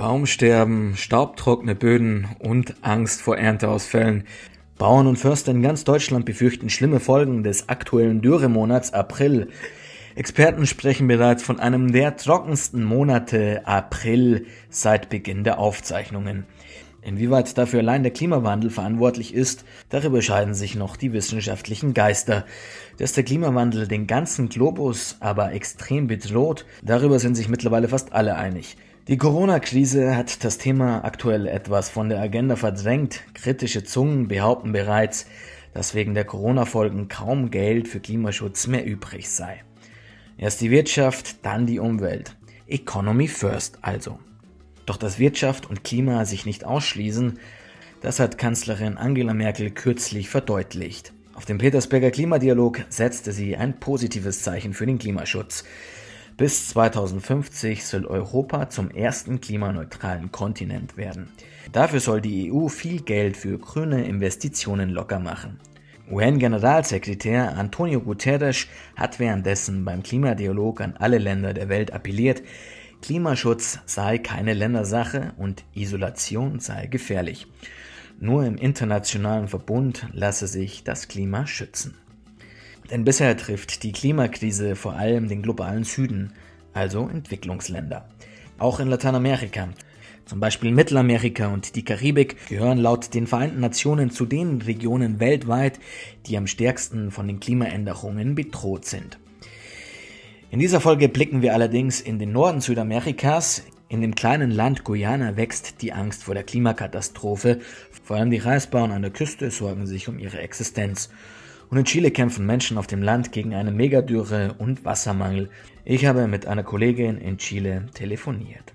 Baumsterben, staubtrockene Böden und Angst vor Ernteausfällen. Bauern und Förster in ganz Deutschland befürchten schlimme Folgen des aktuellen Dürremonats April. Experten sprechen bereits von einem der trockensten Monate April seit Beginn der Aufzeichnungen. Inwieweit dafür allein der Klimawandel verantwortlich ist, darüber scheiden sich noch die wissenschaftlichen Geister. Dass der Klimawandel den ganzen Globus aber extrem bedroht, darüber sind sich mittlerweile fast alle einig. Die Corona-Krise hat das Thema aktuell etwas von der Agenda verdrängt. Kritische Zungen behaupten bereits, dass wegen der Corona-Folgen kaum Geld für Klimaschutz mehr übrig sei. Erst die Wirtschaft, dann die Umwelt. Economy first also. Doch dass Wirtschaft und Klima sich nicht ausschließen, das hat Kanzlerin Angela Merkel kürzlich verdeutlicht. Auf dem Petersberger Klimadialog setzte sie ein positives Zeichen für den Klimaschutz. Bis 2050 soll Europa zum ersten klimaneutralen Kontinent werden. Dafür soll die EU viel Geld für grüne Investitionen locker machen. UN-Generalsekretär Antonio Guterres hat währenddessen beim Klimadialog an alle Länder der Welt appelliert, Klimaschutz sei keine Ländersache und Isolation sei gefährlich. Nur im internationalen Verbund lasse sich das Klima schützen. Denn bisher trifft die Klimakrise vor allem den globalen Süden, also Entwicklungsländer. Auch in Lateinamerika, zum Beispiel Mittelamerika und die Karibik, gehören laut den Vereinten Nationen zu den Regionen weltweit, die am stärksten von den Klimaänderungen bedroht sind. In dieser Folge blicken wir allerdings in den Norden Südamerikas. In dem kleinen Land Guyana wächst die Angst vor der Klimakatastrophe. Vor allem die Reisbauern an der Küste sorgen sich um ihre Existenz. Und in Chile kämpfen Menschen auf dem Land gegen eine Megadürre und Wassermangel. Ich habe mit einer Kollegin in Chile telefoniert.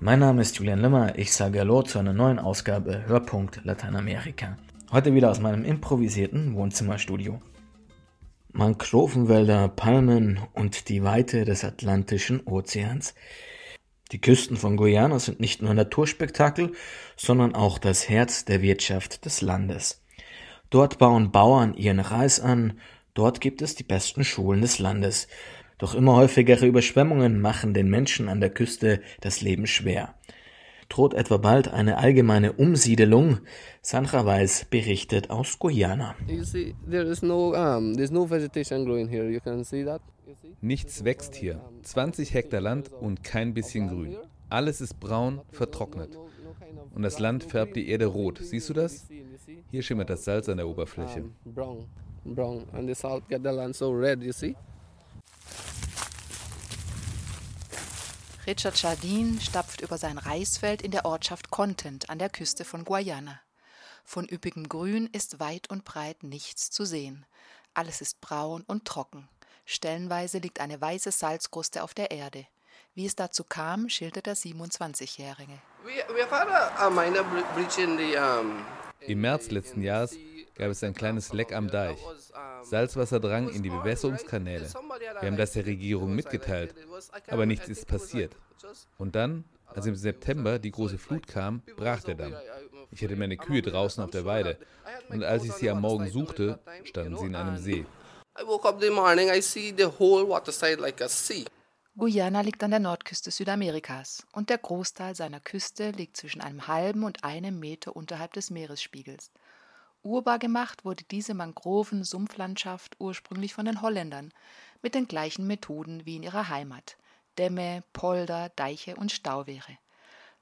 Mein Name ist Julian Limmer. Ich sage Hallo zu einer neuen Ausgabe Hörpunkt Lateinamerika. Heute wieder aus meinem improvisierten Wohnzimmerstudio. Mangrovenwälder, Palmen und die Weite des Atlantischen Ozeans. Die Küsten von Guyana sind nicht nur Naturspektakel, sondern auch das Herz der Wirtschaft des Landes. Dort bauen Bauern ihren Reis an, dort gibt es die besten Schulen des Landes. Doch immer häufigere Überschwemmungen machen den Menschen an der Küste das Leben schwer. Droht etwa bald eine allgemeine Umsiedelung? Sandra Weiß berichtet aus Guyana. Nichts wächst hier. 20 Hektar Land und kein bisschen Grün. Alles ist braun, vertrocknet. Und das Land färbt die Erde rot. Siehst du das? Hier schimmert das Salz an der Oberfläche. Richard Jardin stapft über sein Reisfeld in der Ortschaft Content an der Küste von Guayana. Von üppigem Grün ist weit und breit nichts zu sehen. Alles ist braun und trocken. Stellenweise liegt eine weiße Salzkruste auf der Erde. Wie es dazu kam, schildert der 27-Jährige. Im März letzten Jahres gab es ein kleines Leck am Deich. Salzwasser drang in die Bewässerungskanäle. Wir haben das der Regierung mitgeteilt, aber nichts ist passiert. Und dann, als im September die große Flut kam, brach der Damm. Ich hatte meine Kühe draußen auf der Weide und als ich sie am Morgen suchte, standen sie in einem See. Guyana liegt an der Nordküste Südamerikas und der Großteil seiner Küste liegt zwischen einem halben und einem Meter unterhalb des Meeresspiegels. Urbar gemacht wurde diese Mangroven-Sumpflandschaft ursprünglich von den Holländern mit den gleichen Methoden wie in ihrer Heimat: Dämme, Polder, Deiche und Stauwehre.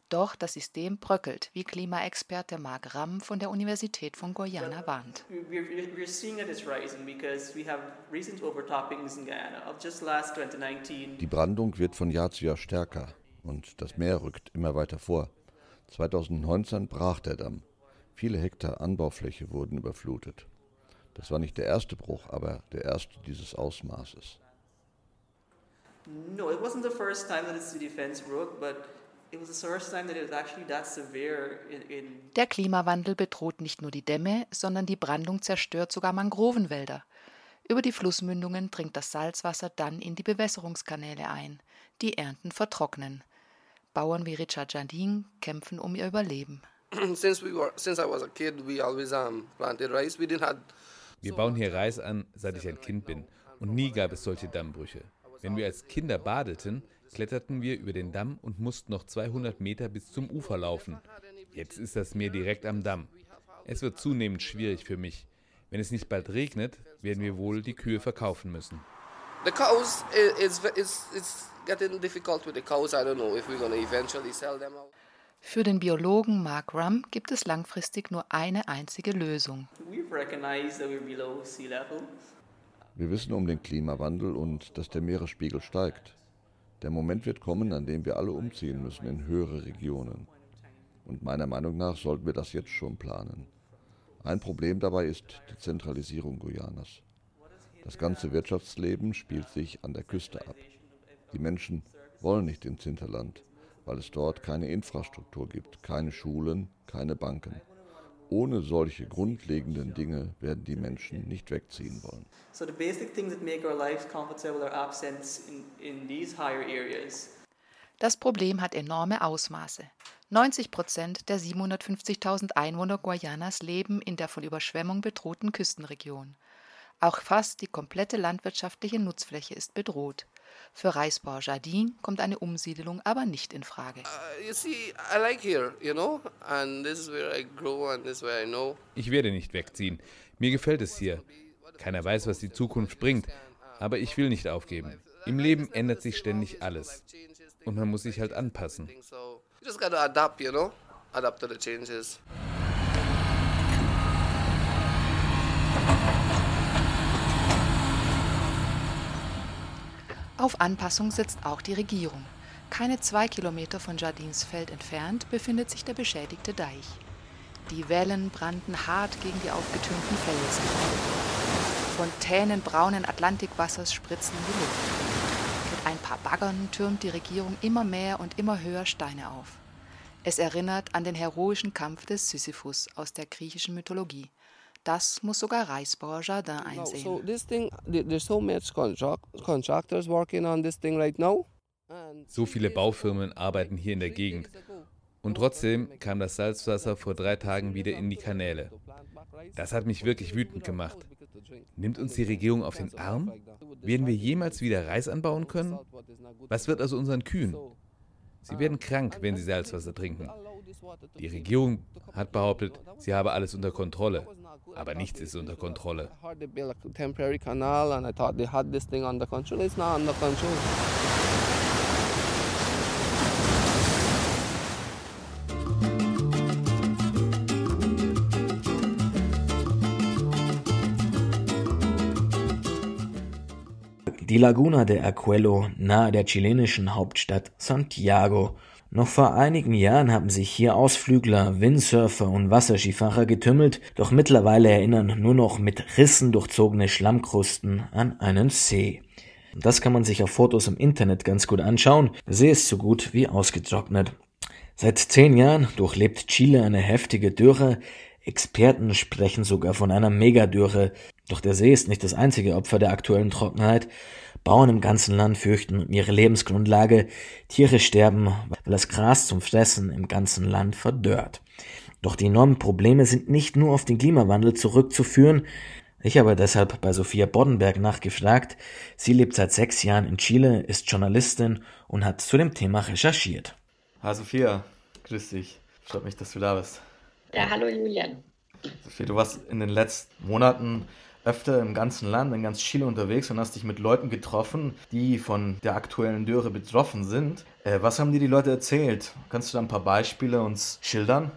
Doch das System bröckelt, wie Klimaexperte Mark Ramm von der Universität von Guyana warnt. Die Brandung wird von Jahr zu Jahr stärker und das Meer rückt immer weiter vor. 2019 brach der Damm. Viele Hektar Anbaufläche wurden überflutet. Das war nicht der erste Bruch, aber der erste dieses Ausmaßes. No, it wasn't the first time that the city fence broke, but der Klimawandel bedroht nicht nur die Dämme, sondern die Brandung zerstört sogar Mangrovenwälder. Über die Flussmündungen dringt das Salzwasser dann in die Bewässerungskanäle ein. Die Ernten vertrocknen. Bauern wie Richard Jardin kämpfen um ihr Überleben. Wir bauen hier Reis an, seit ich ein Kind bin. Und nie gab es solche Dammbrüche. Wenn wir als Kinder badeten, kletterten wir über den Damm und mussten noch 200 Meter bis zum Ufer laufen. Jetzt ist das Meer direkt am Damm. Es wird zunehmend schwierig für mich. Wenn es nicht bald regnet, werden wir wohl die Kühe verkaufen müssen. Für den Biologen Mark Rum gibt es langfristig nur eine einzige Lösung. Wir wissen um den Klimawandel und dass der Meeresspiegel steigt. Der Moment wird kommen, an dem wir alle umziehen müssen in höhere Regionen. Und meiner Meinung nach sollten wir das jetzt schon planen. Ein Problem dabei ist die Zentralisierung Guyanas. Das ganze Wirtschaftsleben spielt sich an der Küste ab. Die Menschen wollen nicht ins Hinterland, weil es dort keine Infrastruktur gibt, keine Schulen, keine Banken. Ohne solche grundlegenden Dinge werden die Menschen nicht wegziehen wollen. So the basic things that make our lives comfortable are absent in, in these higher areas. Das Problem hat enorme Ausmaße. 90 Prozent der 750.000 Einwohner Guayanas leben in der von Überschwemmung bedrohten Küstenregion. Auch fast die komplette landwirtschaftliche Nutzfläche ist bedroht. Für Reisbauer Jardin kommt eine Umsiedelung aber nicht in Frage. Ich werde nicht wegziehen. Mir gefällt es hier. Keiner weiß, was die Zukunft bringt, aber ich will nicht aufgeben. Im Leben ändert sich ständig alles und man muss sich halt anpassen. Auf Anpassung setzt auch die Regierung. Keine zwei Kilometer von Jardins Feld entfernt befindet sich der beschädigte Deich. Die Wellen brannten hart gegen die aufgetürmten Felsen. Fontänen braunen Atlantikwassers spritzen in die Luft. Mit ein paar Baggern türmt die Regierung immer mehr und immer höher Steine auf. Es erinnert an den heroischen Kampf des Sisyphus aus der griechischen Mythologie. Das muss sogar Reisbauer Jardin einsehen. So, this thing, there's so much contractors working on this thing right now. So viele Baufirmen arbeiten hier in der Gegend. Und trotzdem kam das Salzwasser vor drei Tagen wieder in die Kanäle. Das hat mich wirklich wütend gemacht. Nimmt uns die Regierung auf den Arm? Werden wir jemals wieder Reis anbauen können? Was wird aus unseren Kühen? Sie werden krank, wenn sie Salzwasser trinken. Die Regierung hat behauptet, sie habe alles unter Kontrolle. Aber nichts ist unter Kontrolle. Die Laguna de Acuelo nahe der chilenischen Hauptstadt Santiago noch vor einigen Jahren haben sich hier Ausflügler, Windsurfer und Wasserskifahrer getümmelt, doch mittlerweile erinnern nur noch mit Rissen durchzogene Schlammkrusten an einen See. Das kann man sich auf Fotos im Internet ganz gut anschauen. Der See ist so gut wie ausgetrocknet. Seit zehn Jahren durchlebt Chile eine heftige Dürre. Experten sprechen sogar von einer Megadürre. Doch der See ist nicht das einzige Opfer der aktuellen Trockenheit. Bauern im ganzen Land fürchten um ihre Lebensgrundlage, Tiere sterben, weil das Gras zum Fressen im ganzen Land verdörrt. Doch die enormen Probleme sind nicht nur auf den Klimawandel zurückzuführen. Ich habe deshalb bei Sophia Boddenberg nachgefragt. Sie lebt seit sechs Jahren in Chile, ist Journalistin und hat zu dem Thema recherchiert. Hi Sophia, grüß dich. Freut mich, dass du da bist. Ja, hallo Julian. Sophia, du warst in den letzten Monaten öfter im ganzen Land, in ganz Chile unterwegs und hast dich mit Leuten getroffen, die von der aktuellen Dürre betroffen sind. Äh, was haben dir die Leute erzählt? Kannst du da ein paar Beispiele uns schildern?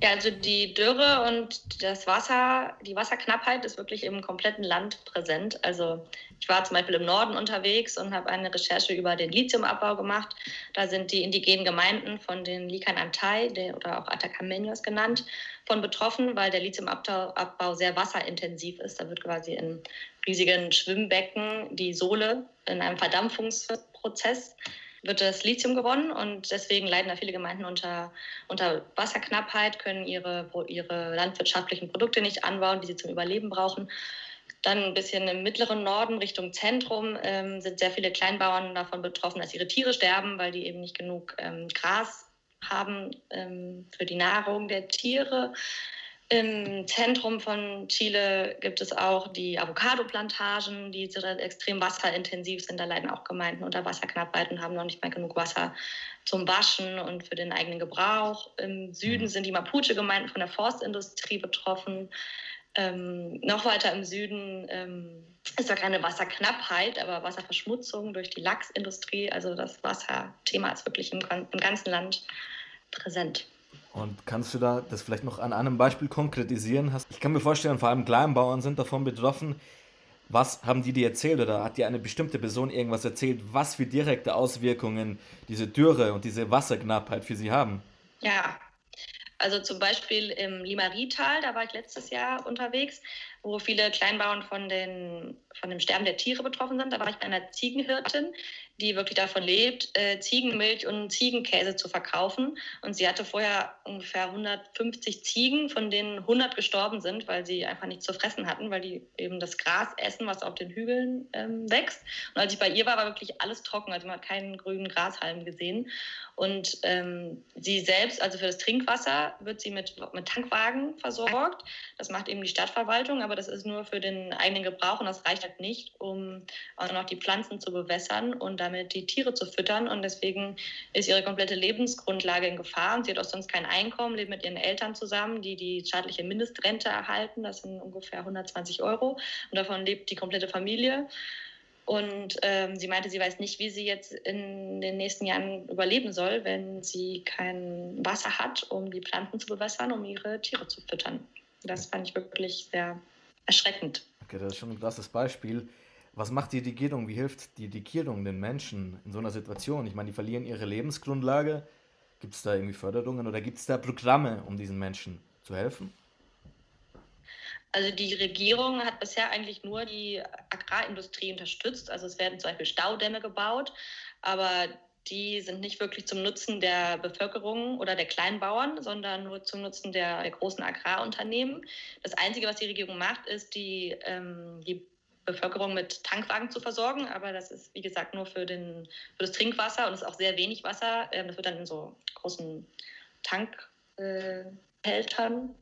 Ja, also die Dürre und das Wasser, die Wasserknappheit ist wirklich im kompletten Land präsent. Also ich war zum Beispiel im Norden unterwegs und habe eine Recherche über den Lithiumabbau gemacht. Da sind die indigenen Gemeinden von den Likan Antay oder auch Atacameños genannt von betroffen, weil der Lithiumabbau sehr wasserintensiv ist. Da wird quasi in riesigen Schwimmbecken die Sohle in einem Verdampfungsprozess wird das Lithium gewonnen und deswegen leiden da viele Gemeinden unter, unter Wasserknappheit, können ihre, ihre landwirtschaftlichen Produkte nicht anbauen, die sie zum Überleben brauchen. Dann ein bisschen im mittleren Norden Richtung Zentrum ähm, sind sehr viele Kleinbauern davon betroffen, dass ihre Tiere sterben, weil die eben nicht genug ähm, Gras haben ähm, für die Nahrung der Tiere. Im Zentrum von Chile gibt es auch die Avocado-Plantagen, die extrem wasserintensiv sind. Da leiden auch Gemeinden unter Wasserknappheit und haben noch nicht mehr genug Wasser zum Waschen und für den eigenen Gebrauch. Im Süden mhm. sind die Mapuche-Gemeinden von der Forstindustrie betroffen. Ähm, noch weiter im Süden ähm, ist da keine Wasserknappheit, aber Wasserverschmutzung durch die Lachsindustrie. Also das Wasserthema ist wirklich im, im ganzen Land präsent. Und kannst du da das vielleicht noch an einem Beispiel konkretisieren? Ich kann mir vorstellen, vor allem Kleinbauern sind davon betroffen. Was haben die dir erzählt oder hat dir eine bestimmte Person irgendwas erzählt, was für direkte Auswirkungen diese Dürre und diese Wasserknappheit für sie haben? Ja, also zum Beispiel im Limarital, da war ich letztes Jahr unterwegs, wo viele Kleinbauern von, den, von dem Sterben der Tiere betroffen sind. Da war ich bei einer Ziegenhirtin, die wirklich davon lebt, äh, Ziegenmilch und Ziegenkäse zu verkaufen. Und sie hatte vorher ungefähr 150 Ziegen, von denen 100 gestorben sind, weil sie einfach nichts zu fressen hatten, weil die eben das Gras essen, was auf den Hügeln ähm, wächst. Und als ich bei ihr war, war wirklich alles trocken. Also man hat keinen grünen Grashalm gesehen. Und ähm, sie selbst, also für das Trinkwasser, wird sie mit, mit Tankwagen versorgt. Das macht eben die Stadtverwaltung, aber das ist nur für den eigenen Gebrauch und das reicht halt nicht, um auch noch die Pflanzen zu bewässern und damit die Tiere zu füttern. Und deswegen ist ihre komplette Lebensgrundlage in Gefahr. Und sie hat auch sonst kein Einkommen, lebt mit ihren Eltern zusammen, die die staatliche Mindestrente erhalten. Das sind ungefähr 120 Euro. Und davon lebt die komplette Familie. Und ähm, sie meinte, sie weiß nicht, wie sie jetzt in den nächsten Jahren überleben soll, wenn sie kein Wasser hat, um die Pflanzen zu bewässern, um ihre Tiere zu füttern. Das fand ich wirklich sehr erschreckend. Okay, das ist schon ein krasses Beispiel. Was macht die Regierung? Wie hilft die Regierung den Menschen in so einer Situation? Ich meine, die verlieren ihre Lebensgrundlage. Gibt es da irgendwie Förderungen oder gibt es da Programme, um diesen Menschen zu helfen? Also die Regierung hat bisher eigentlich nur die Agrarindustrie unterstützt. Also es werden zum Beispiel Staudämme gebaut, aber die sind nicht wirklich zum Nutzen der Bevölkerung oder der Kleinbauern, sondern nur zum Nutzen der, der großen Agrarunternehmen. Das Einzige, was die Regierung macht, ist die, ähm, die Bevölkerung mit Tankwagen zu versorgen. Aber das ist, wie gesagt, nur für, den, für das Trinkwasser und es ist auch sehr wenig Wasser. Ähm, das wird dann in so großen Tankhältern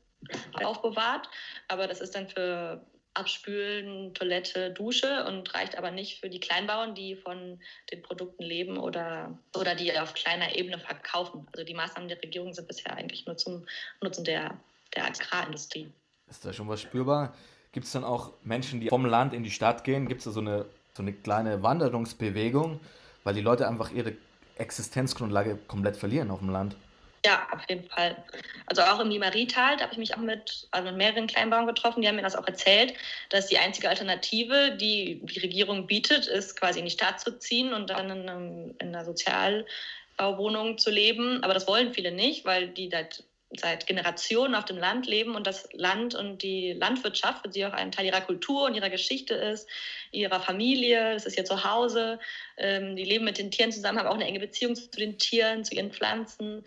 äh, aufbewahrt. Aber das ist dann für Abspülen, Toilette, Dusche und reicht aber nicht für die Kleinbauern, die von den Produkten leben oder, oder die auf kleiner Ebene verkaufen. Also die Maßnahmen der Regierung sind bisher eigentlich nur zum Nutzen der, der Agrarindustrie. Ist da schon was spürbar? Gibt es dann auch Menschen, die vom Land in die Stadt gehen? Gibt es da so eine, so eine kleine Wanderungsbewegung, weil die Leute einfach ihre Existenzgrundlage komplett verlieren auf dem Land? Ja, auf jeden Fall. Also auch im Limarital, da habe ich mich auch mit, also mit mehreren Kleinbauern getroffen, die haben mir das auch erzählt, dass die einzige Alternative, die die Regierung bietet, ist quasi in die Stadt zu ziehen und dann in, einem, in einer Sozialbauwohnung zu leben. Aber das wollen viele nicht, weil die seit, seit Generationen auf dem Land leben und das Land und die Landwirtschaft für sie auch ein Teil ihrer Kultur und ihrer Geschichte ist, ihrer Familie, das ist ihr Zuhause. Ähm, die leben mit den Tieren zusammen, haben auch eine enge Beziehung zu den Tieren, zu ihren Pflanzen.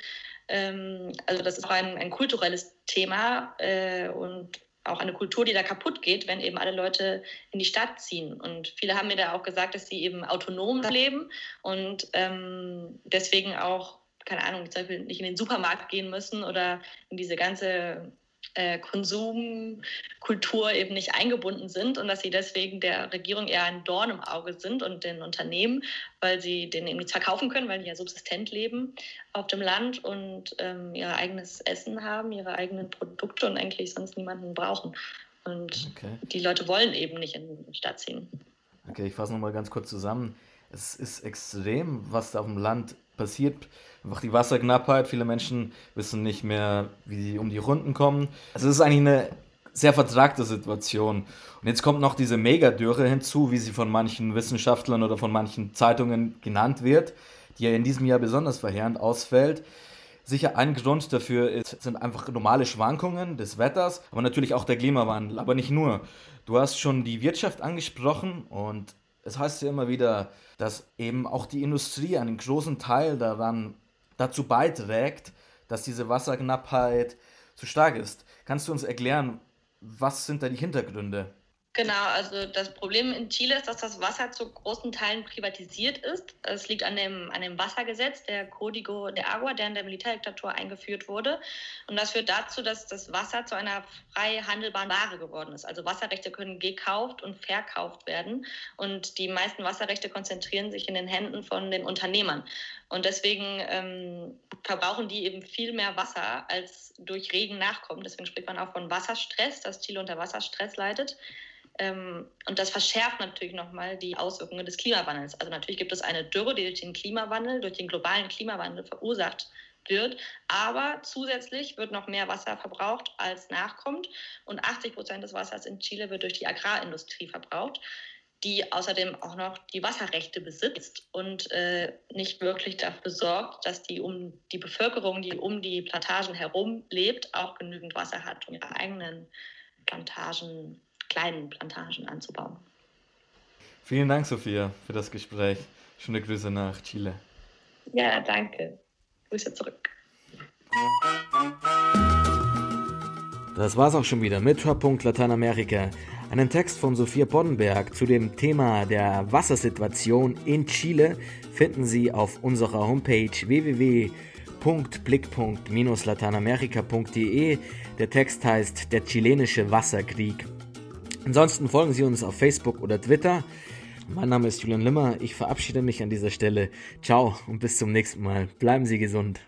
Ähm, also das ist auch ein, ein kulturelles Thema äh, und auch eine Kultur, die da kaputt geht, wenn eben alle Leute in die Stadt ziehen. Und viele haben mir da auch gesagt, dass sie eben autonom leben und ähm, deswegen auch, keine Ahnung, zum Beispiel nicht in den Supermarkt gehen müssen oder in diese ganze äh, Konsumkultur eben nicht eingebunden sind und dass sie deswegen der Regierung eher ein Dorn im Auge sind und den Unternehmen, weil sie denen eben nichts verkaufen können, weil die ja subsistent leben auf dem Land und ähm, ihr eigenes Essen haben, ihre eigenen Produkte und eigentlich sonst niemanden brauchen. Und okay. die Leute wollen eben nicht in die Stadt ziehen. Okay, ich fasse nochmal ganz kurz zusammen. Es ist extrem, was da auf dem Land passiert. Einfach die Wasserknappheit. Viele Menschen wissen nicht mehr, wie sie um die Runden kommen. Also es ist eigentlich eine sehr vertragte Situation. Und jetzt kommt noch diese Megadürre hinzu, wie sie von manchen Wissenschaftlern oder von manchen Zeitungen genannt wird, die ja in diesem Jahr besonders verheerend ausfällt. Sicher ein Grund dafür ist, sind einfach normale Schwankungen des Wetters, aber natürlich auch der Klimawandel. Aber nicht nur. Du hast schon die Wirtschaft angesprochen und es heißt ja immer wieder, dass eben auch die Industrie einen großen Teil daran dazu beiträgt, dass diese Wasserknappheit zu stark ist. Kannst du uns erklären, was sind da die Hintergründe? Genau, also das Problem in Chile ist, dass das Wasser zu großen Teilen privatisiert ist. Es liegt an dem, an dem Wassergesetz, der Código de Agua, der in der Militärdiktatur eingeführt wurde. Und das führt dazu, dass das Wasser zu einer frei handelbaren Ware geworden ist. Also Wasserrechte können gekauft und verkauft werden. Und die meisten Wasserrechte konzentrieren sich in den Händen von den Unternehmern. Und deswegen ähm, verbrauchen die eben viel mehr Wasser, als durch Regen nachkommt. Deswegen spricht man auch von Wasserstress, dass Chile unter Wasserstress leidet. Ähm, und das verschärft natürlich nochmal die Auswirkungen des Klimawandels. Also natürlich gibt es eine Dürre, die durch den Klimawandel, durch den globalen Klimawandel verursacht wird. Aber zusätzlich wird noch mehr Wasser verbraucht, als nachkommt. Und 80 Prozent des Wassers in Chile wird durch die Agrarindustrie verbraucht, die außerdem auch noch die Wasserrechte besitzt und äh, nicht wirklich dafür sorgt, dass die, um, die Bevölkerung, die um die Plantagen herum lebt, auch genügend Wasser hat, um ihre eigenen Plantagen kleinen Plantagen anzubauen. Vielen Dank, Sophia, für das Gespräch. Schöne Grüße nach Chile. Ja, danke. Grüße zurück. Das war's auch schon wieder mit Hörpunkt Lateinamerika. Einen Text von Sophia Boddenberg zu dem Thema der Wassersituation in Chile finden Sie auf unserer Homepage www.blickpunkt-lateinamerika.de. Der Text heißt Der chilenische Wasserkrieg. Ansonsten folgen Sie uns auf Facebook oder Twitter. Mein Name ist Julian Limmer. Ich verabschiede mich an dieser Stelle. Ciao und bis zum nächsten Mal. Bleiben Sie gesund.